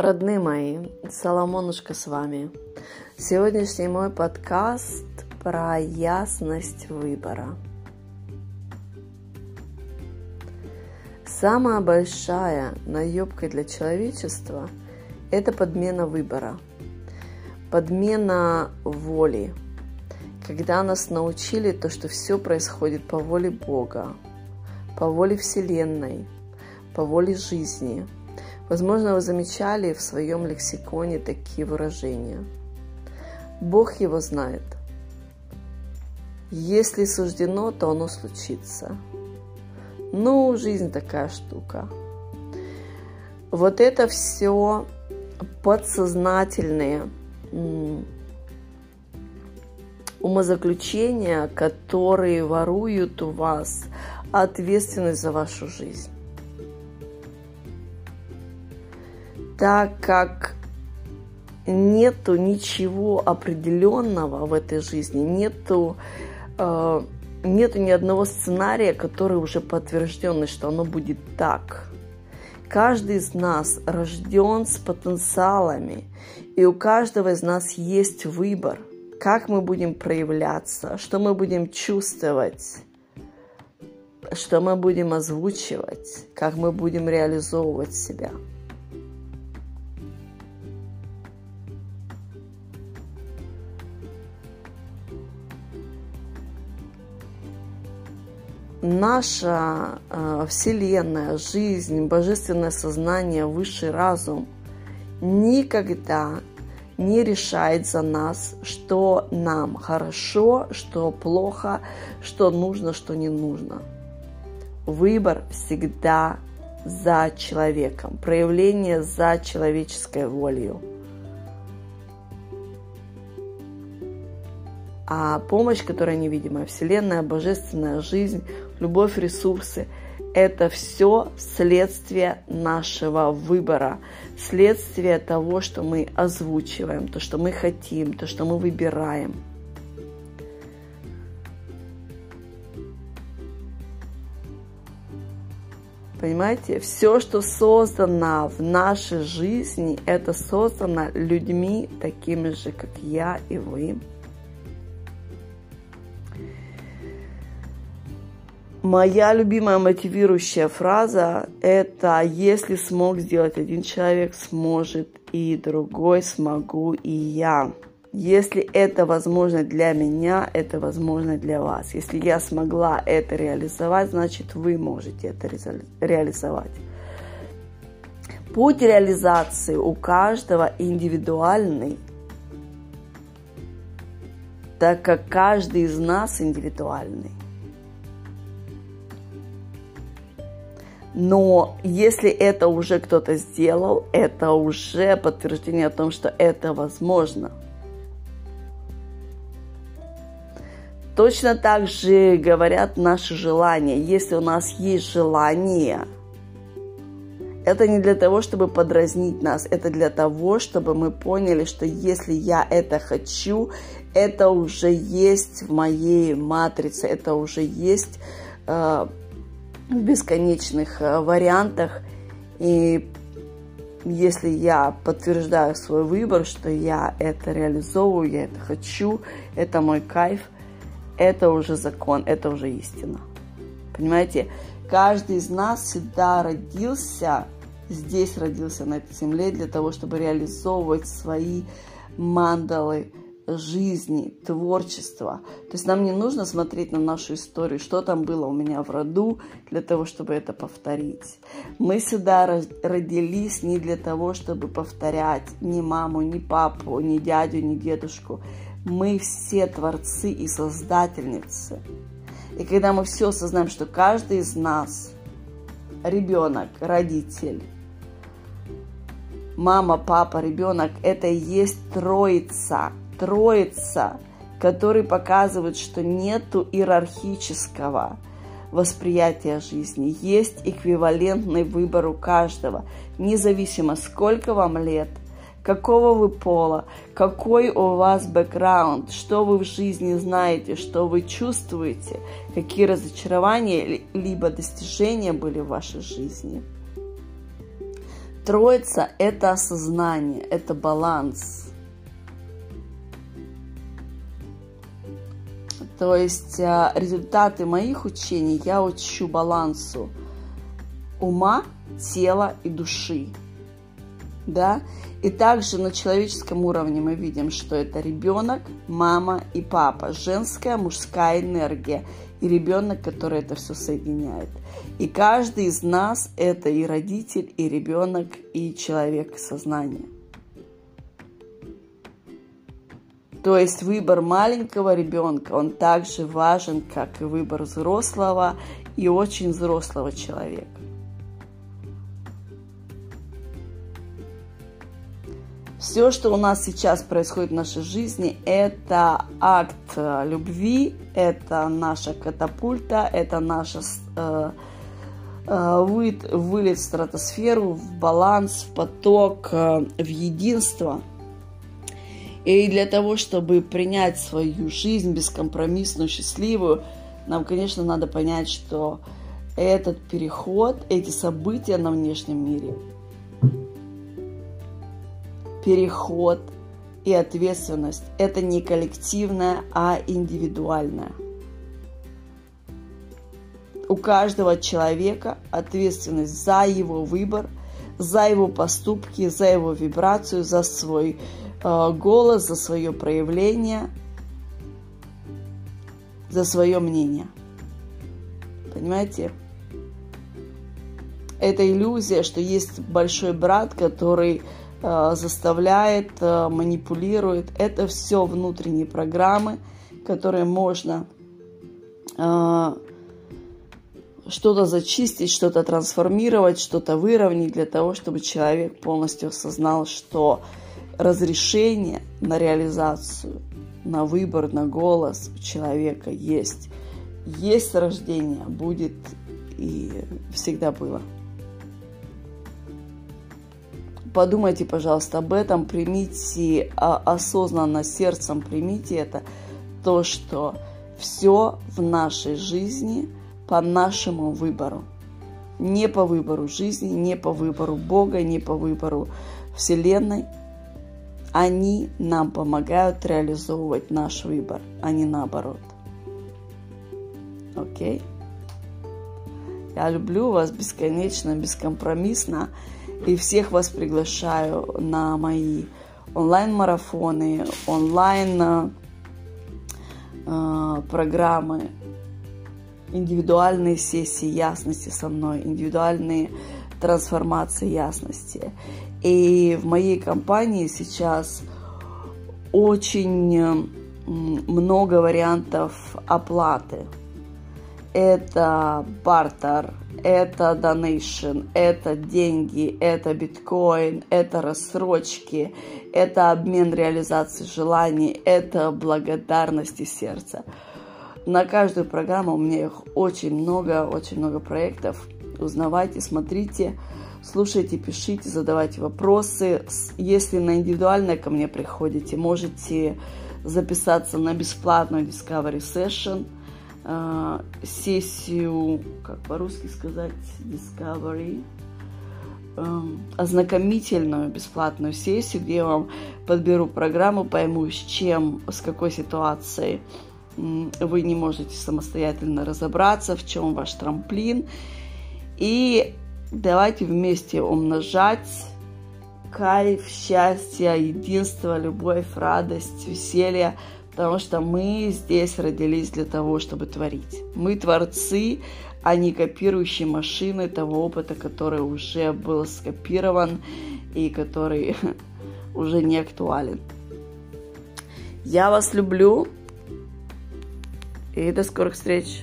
Родные мои, Соломонушка с вами. Сегодняшний мой подкаст про ясность выбора. Самая большая наебка для человечества – это подмена выбора, подмена воли. Когда нас научили то, что все происходит по воле Бога, по воле Вселенной, по воле жизни – Возможно, вы замечали в своем лексиконе такие выражения. Бог его знает. Если суждено, то оно случится. Ну, жизнь такая штука. Вот это все подсознательные умозаключения, которые воруют у вас ответственность за вашу жизнь. Так как нету ничего определенного в этой жизни, нету, э, нету ни одного сценария, который уже подтвержденный, что оно будет так. Каждый из нас рожден с потенциалами, и у каждого из нас есть выбор, как мы будем проявляться, что мы будем чувствовать, что мы будем озвучивать, как мы будем реализовывать себя – наша э, Вселенная, жизнь, божественное сознание, высший разум никогда не решает за нас, что нам хорошо, что плохо, что нужно, что не нужно. Выбор всегда за человеком, проявление за человеческой волей. А помощь, которая невидимая, Вселенная, Божественная жизнь, любовь, ресурсы – это все следствие нашего выбора, следствие того, что мы озвучиваем, то, что мы хотим, то, что мы выбираем. Понимаете, все, что создано в нашей жизни, это создано людьми такими же, как я и вы. Моя любимая мотивирующая фраза – это «Если смог сделать один человек, сможет и другой, смогу и я». Если это возможно для меня, это возможно для вас. Если я смогла это реализовать, значит вы можете это реализовать. Путь реализации у каждого индивидуальный, так как каждый из нас индивидуальный. Но если это уже кто-то сделал, это уже подтверждение о том, что это возможно. Точно так же говорят наши желания. Если у нас есть желание, это не для того, чтобы подразнить нас, это для того, чтобы мы поняли, что если я это хочу, это уже есть в моей матрице, это уже есть э, в бесконечных э, вариантах. И если я подтверждаю свой выбор, что я это реализовываю, я это хочу, это мой кайф, это уже закон, это уже истина. Понимаете, каждый из нас всегда родился, здесь родился на этой земле для того, чтобы реализовывать свои мандалы, жизни, творчества. То есть нам не нужно смотреть на нашу историю, что там было у меня в роду, для того, чтобы это повторить. Мы сюда родились не для того, чтобы повторять ни маму, ни папу, ни дядю, ни дедушку. Мы все творцы и создательницы. И когда мы все осознаем, что каждый из нас, ребенок, родитель, мама, папа, ребенок, это и есть троица – Троица, который показывает, что нету иерархического восприятия жизни. Есть эквивалентный выбор у каждого, независимо сколько вам лет, какого вы пола, какой у вас бэкграунд, что вы в жизни знаете, что вы чувствуете, какие разочарования либо достижения были в вашей жизни. Троица – это осознание, это баланс. То есть а, результаты моих учений я учу балансу ума, тела и души. Да? И также на человеческом уровне мы видим, что это ребенок, мама и папа, женская, мужская энергия и ребенок, который это все соединяет. И каждый из нас это и родитель, и ребенок, и человек сознания. То есть выбор маленького ребенка, он также важен, как и выбор взрослого и очень взрослого человека. Все, что у нас сейчас происходит в нашей жизни, это акт любви, это наша катапульта, это наша э, Э, вылет в стратосферу, в баланс, в поток, э, в единство. И для того, чтобы принять свою жизнь бескомпромиссную, счастливую, нам, конечно, надо понять, что этот переход, эти события на внешнем мире, переход и ответственность – это не коллективное, а индивидуальное – у каждого человека ответственность за его выбор, за его поступки, за его вибрацию, за свой голос, за свое проявление, за свое мнение. Понимаете? Это иллюзия, что есть большой брат, который э, заставляет, э, манипулирует. Это все внутренние программы, которые можно э, что-то зачистить, что-то трансформировать, что-то выровнять для того, чтобы человек полностью осознал, что разрешение на реализацию, на выбор, на голос у человека есть. Есть рождение, будет и всегда было. Подумайте, пожалуйста, об этом, примите а, осознанно сердцем, примите это, то, что все в нашей жизни – по нашему выбору. Не по выбору жизни, не по выбору Бога, не по выбору Вселенной. Они нам помогают реализовывать наш выбор, а не наоборот. Окей? Я люблю вас бесконечно, бескомпромиссно. И всех вас приглашаю на мои онлайн-марафоны, онлайн-программы, э, индивидуальные сессии ясности со мной, индивидуальные трансформации ясности. И в моей компании сейчас очень много вариантов оплаты. Это бартер, это донейшн, это деньги, это биткоин, это рассрочки, это обмен реализации желаний, это благодарности сердца. На каждую программу у меня их очень много, очень много проектов. Узнавайте, смотрите, слушайте, пишите, задавайте вопросы. Если на индивидуальное ко мне приходите, можете записаться на бесплатную Discovery Session, э, сессию, как по-русски сказать, Discovery, э, ознакомительную бесплатную сессию, где я вам подберу программу, пойму, с чем, с какой ситуацией вы не можете самостоятельно разобраться, в чем ваш трамплин. И давайте вместе умножать кайф, счастье, единство, любовь, радость, веселье, потому что мы здесь родились для того, чтобы творить. Мы творцы, а не копирующие машины того опыта, который уже был скопирован и который уже не актуален. Я вас люблю. И до скорых встреч!